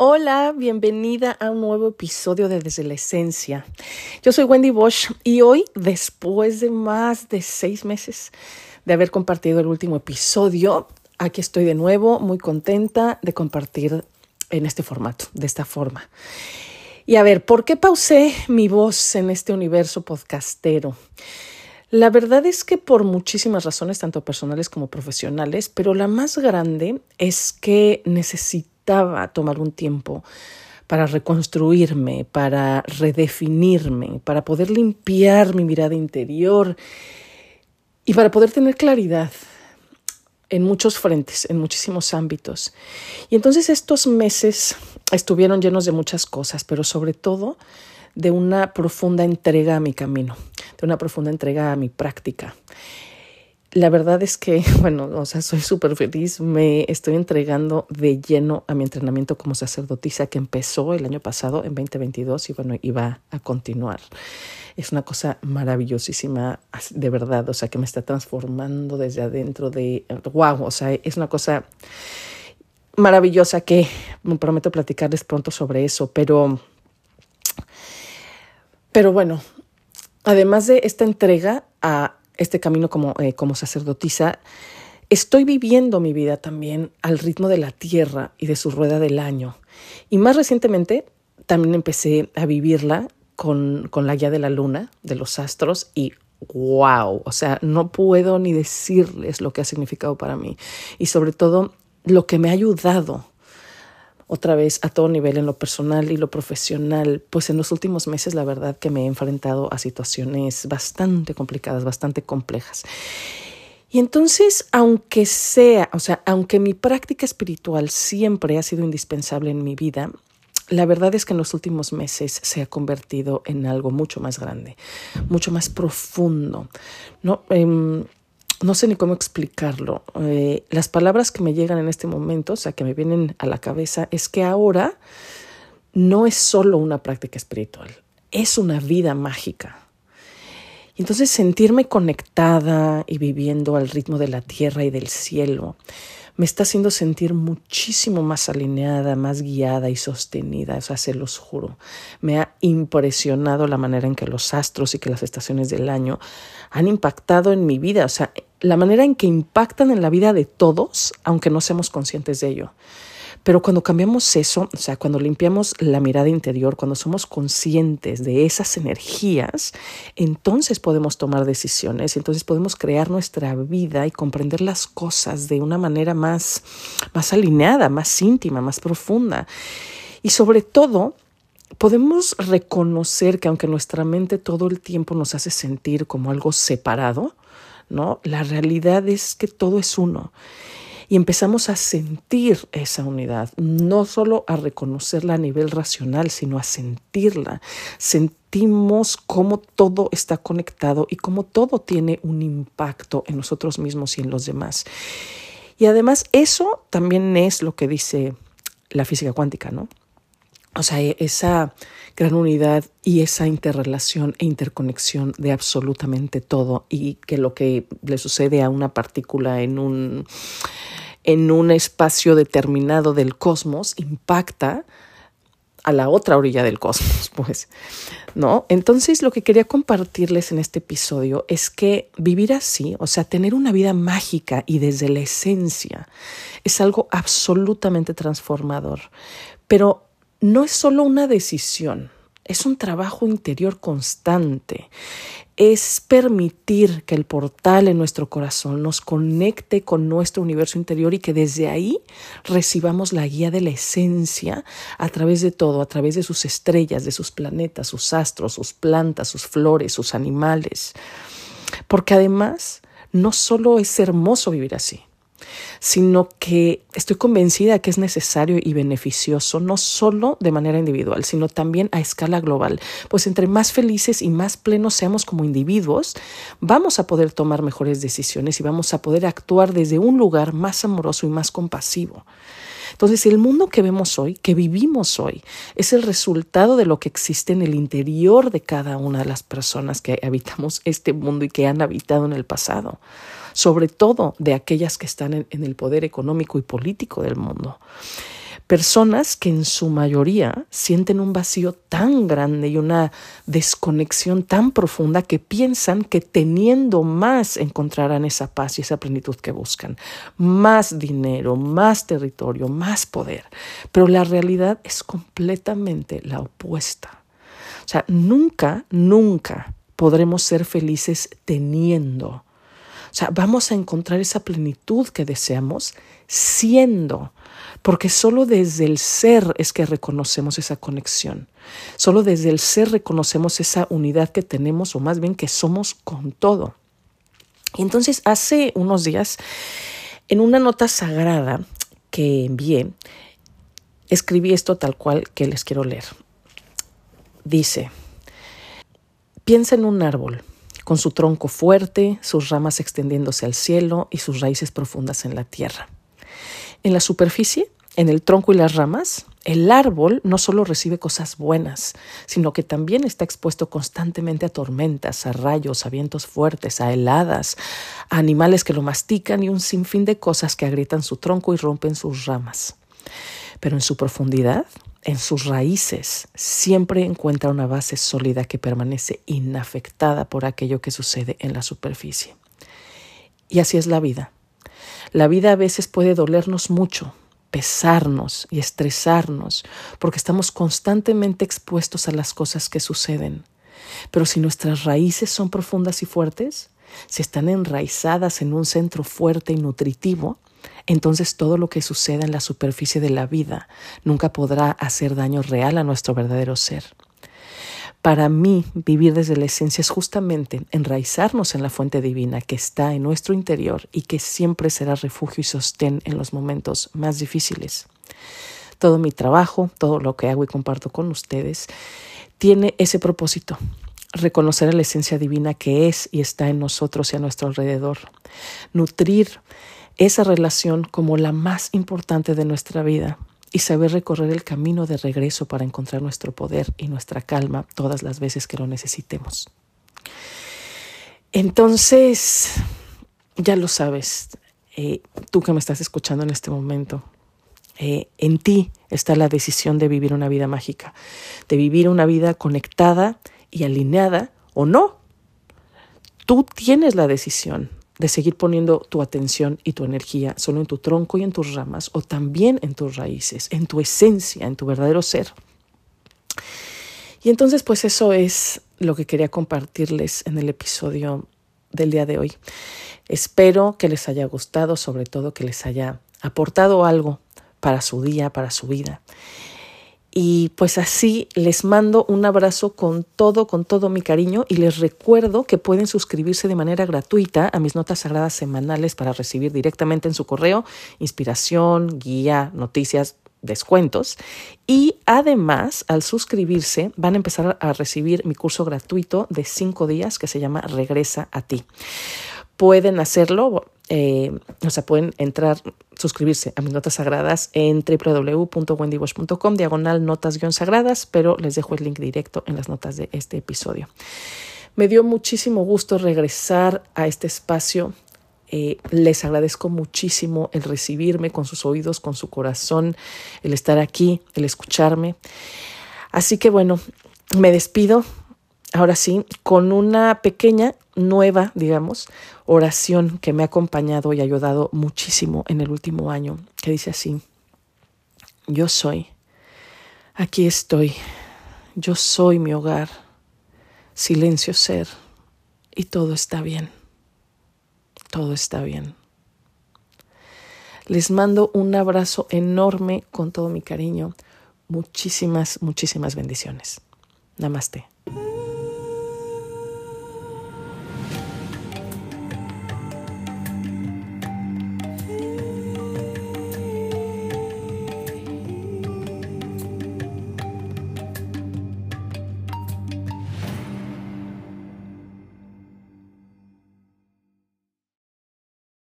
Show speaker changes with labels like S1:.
S1: Hola, bienvenida a un nuevo episodio de Desde la Esencia. Yo soy Wendy Bosch y hoy, después de más de seis meses de haber compartido el último episodio, aquí estoy de nuevo, muy contenta de compartir en este formato, de esta forma. Y a ver, ¿por qué pausé mi voz en este universo podcastero? La verdad es que por muchísimas razones, tanto personales como profesionales, pero la más grande es que necesito tomar un tiempo para reconstruirme, para redefinirme, para poder limpiar mi mirada interior y para poder tener claridad en muchos frentes, en muchísimos ámbitos. Y entonces estos meses estuvieron llenos de muchas cosas, pero sobre todo de una profunda entrega a mi camino, de una profunda entrega a mi práctica la verdad es que, bueno, o sea, soy súper feliz. Me estoy entregando de lleno a mi entrenamiento como sacerdotisa que empezó el año pasado, en 2022, y bueno, iba a continuar. Es una cosa maravillosísima, de verdad, o sea, que me está transformando desde adentro de, wow, o sea, es una cosa maravillosa que me prometo platicarles pronto sobre eso, pero, pero bueno, además de esta entrega a este camino como, eh, como sacerdotisa, estoy viviendo mi vida también al ritmo de la tierra y de su rueda del año. Y más recientemente también empecé a vivirla con, con la guía de la luna, de los astros, y wow, o sea, no puedo ni decirles lo que ha significado para mí. Y sobre todo, lo que me ha ayudado otra vez a todo nivel en lo personal y lo profesional, pues en los últimos meses la verdad que me he enfrentado a situaciones bastante complicadas, bastante complejas. Y entonces, aunque sea, o sea, aunque mi práctica espiritual siempre ha sido indispensable en mi vida, la verdad es que en los últimos meses se ha convertido en algo mucho más grande, mucho más profundo. ¿no? Em, no sé ni cómo explicarlo. Eh, las palabras que me llegan en este momento, o sea, que me vienen a la cabeza, es que ahora no es solo una práctica espiritual, es una vida mágica. Y entonces sentirme conectada y viviendo al ritmo de la tierra y del cielo me está haciendo sentir muchísimo más alineada, más guiada y sostenida, o sea, se los juro. Me ha impresionado la manera en que los astros y que las estaciones del año han impactado en mi vida, o sea, la manera en que impactan en la vida de todos, aunque no seamos conscientes de ello. Pero cuando cambiamos eso, o sea, cuando limpiamos la mirada interior, cuando somos conscientes de esas energías, entonces podemos tomar decisiones, entonces podemos crear nuestra vida y comprender las cosas de una manera más, más alineada, más íntima, más profunda. Y sobre todo, podemos reconocer que aunque nuestra mente todo el tiempo nos hace sentir como algo separado, ¿no? La realidad es que todo es uno y empezamos a sentir esa unidad, no solo a reconocerla a nivel racional, sino a sentirla. Sentimos cómo todo está conectado y cómo todo tiene un impacto en nosotros mismos y en los demás. Y además eso también es lo que dice la física cuántica, ¿no? O sea, esa gran unidad y esa interrelación e interconexión de absolutamente todo y que lo que le sucede a una partícula en un en un espacio determinado del cosmos impacta a la otra orilla del cosmos, pues, ¿no? Entonces, lo que quería compartirles en este episodio es que vivir así, o sea, tener una vida mágica y desde la esencia, es algo absolutamente transformador, pero no es solo una decisión, es un trabajo interior constante es permitir que el portal en nuestro corazón nos conecte con nuestro universo interior y que desde ahí recibamos la guía de la esencia a través de todo, a través de sus estrellas, de sus planetas, sus astros, sus plantas, sus flores, sus animales. Porque además no solo es hermoso vivir así, sino que estoy convencida que es necesario y beneficioso no solo de manera individual, sino también a escala global, pues entre más felices y más plenos seamos como individuos, vamos a poder tomar mejores decisiones y vamos a poder actuar desde un lugar más amoroso y más compasivo. Entonces, el mundo que vemos hoy, que vivimos hoy, es el resultado de lo que existe en el interior de cada una de las personas que habitamos este mundo y que han habitado en el pasado sobre todo de aquellas que están en, el poder económico y político del mundo. Personas que en su mayoría sienten un vacío tan grande y una desconexión tan profunda que piensan que teniendo más encontrarán esa paz y esa plenitud que buscan. Más dinero, más territorio, más poder. Pero la realidad es completamente la opuesta. O sea, nunca, nunca podremos ser felices teniendo. O sea, vamos a encontrar esa plenitud que deseamos siendo porque solo desde el ser es que reconocemos esa conexión. Solo desde el ser reconocemos esa unidad que tenemos, o más bien que somos con todo. Y entonces hace unos días, en una nota sagrada que envié, escribí esto tal cual que les quiero leer. Dice, piensa en un árbol con su tronco fuerte, sus ramas extendiéndose al cielo y sus raíces profundas en la tierra. En la superficie, en el tronco y las ramas, el árbol no solo recibe cosas buenas, sino que también está expuesto constantemente a tormentas, a rayos, a vientos fuertes, a heladas, a animales que lo mastican y un sinfín de cosas que agrietan su tronco y rompen sus ramas. Pero en su profundidad, en sus raíces, siempre encuentra una base sólida que permanece inafectada por aquello que sucede en la superficie. Y así es la vida. La vida a veces puede dolernos mucho, pesarnos y estresarnos, porque estamos constantemente expuestos a las cosas que suceden. Pero si nuestras raíces son profundas y fuertes, si están enraizadas en un centro fuerte y nutritivo, entonces todo lo que suceda en la superficie de la vida nunca podrá hacer daño real a nuestro verdadero ser. Para mí, vivir desde la esencia es justamente enraizarnos en la fuente divina que está en nuestro interior y que siempre será refugio y sostén en los momentos más difíciles. Todo mi trabajo, todo lo que hago y comparto con ustedes, tiene ese propósito, reconocer la esencia divina que es y está en nosotros y a nuestro alrededor, nutrir esa relación como la más importante de nuestra vida y saber recorrer el camino de regreso para encontrar nuestro poder y nuestra calma todas las veces que lo necesitemos. Entonces, ya lo sabes, eh, tú que me estás escuchando en este momento, eh, en ti está la decisión de vivir una vida mágica, de vivir una vida conectada y alineada o no. Tú tienes la decisión de seguir poniendo tu atención y tu energía solo en tu tronco y en tus ramas, o también en tus raíces, en tu esencia, en tu verdadero ser. Y entonces, pues eso es lo que quería compartirles en el episodio del día de hoy. Espero que les haya gustado, sobre todo que les haya aportado algo para su día, para su vida. Y pues así les mando un abrazo con todo, con todo mi cariño y les recuerdo que pueden suscribirse de manera gratuita a mis notas sagradas semanales para recibir directamente en su correo inspiración, guía, noticias, descuentos. Y además, al suscribirse, van a empezar a recibir mi curso gratuito de cinco días que se llama Regresa a ti. Pueden hacerlo eh, o sea, pueden entrar, suscribirse a mis notas sagradas en www.wendywash.com, diagonal notas-sagradas, pero les dejo el link directo en las notas de este episodio. Me dio muchísimo gusto regresar a este espacio. Eh, les agradezco muchísimo el recibirme con sus oídos, con su corazón, el estar aquí, el escucharme. Así que bueno, me despido ahora sí, con una pequeña, nueva, digamos, oración que me ha acompañado y ayudado muchísimo en el último año, que dice así, yo soy, aquí estoy, yo soy mi hogar, silencio ser, y todo está bien, todo está bien. Les mando un abrazo enorme con todo mi cariño. Muchísimas, muchísimas bendiciones. Namaste.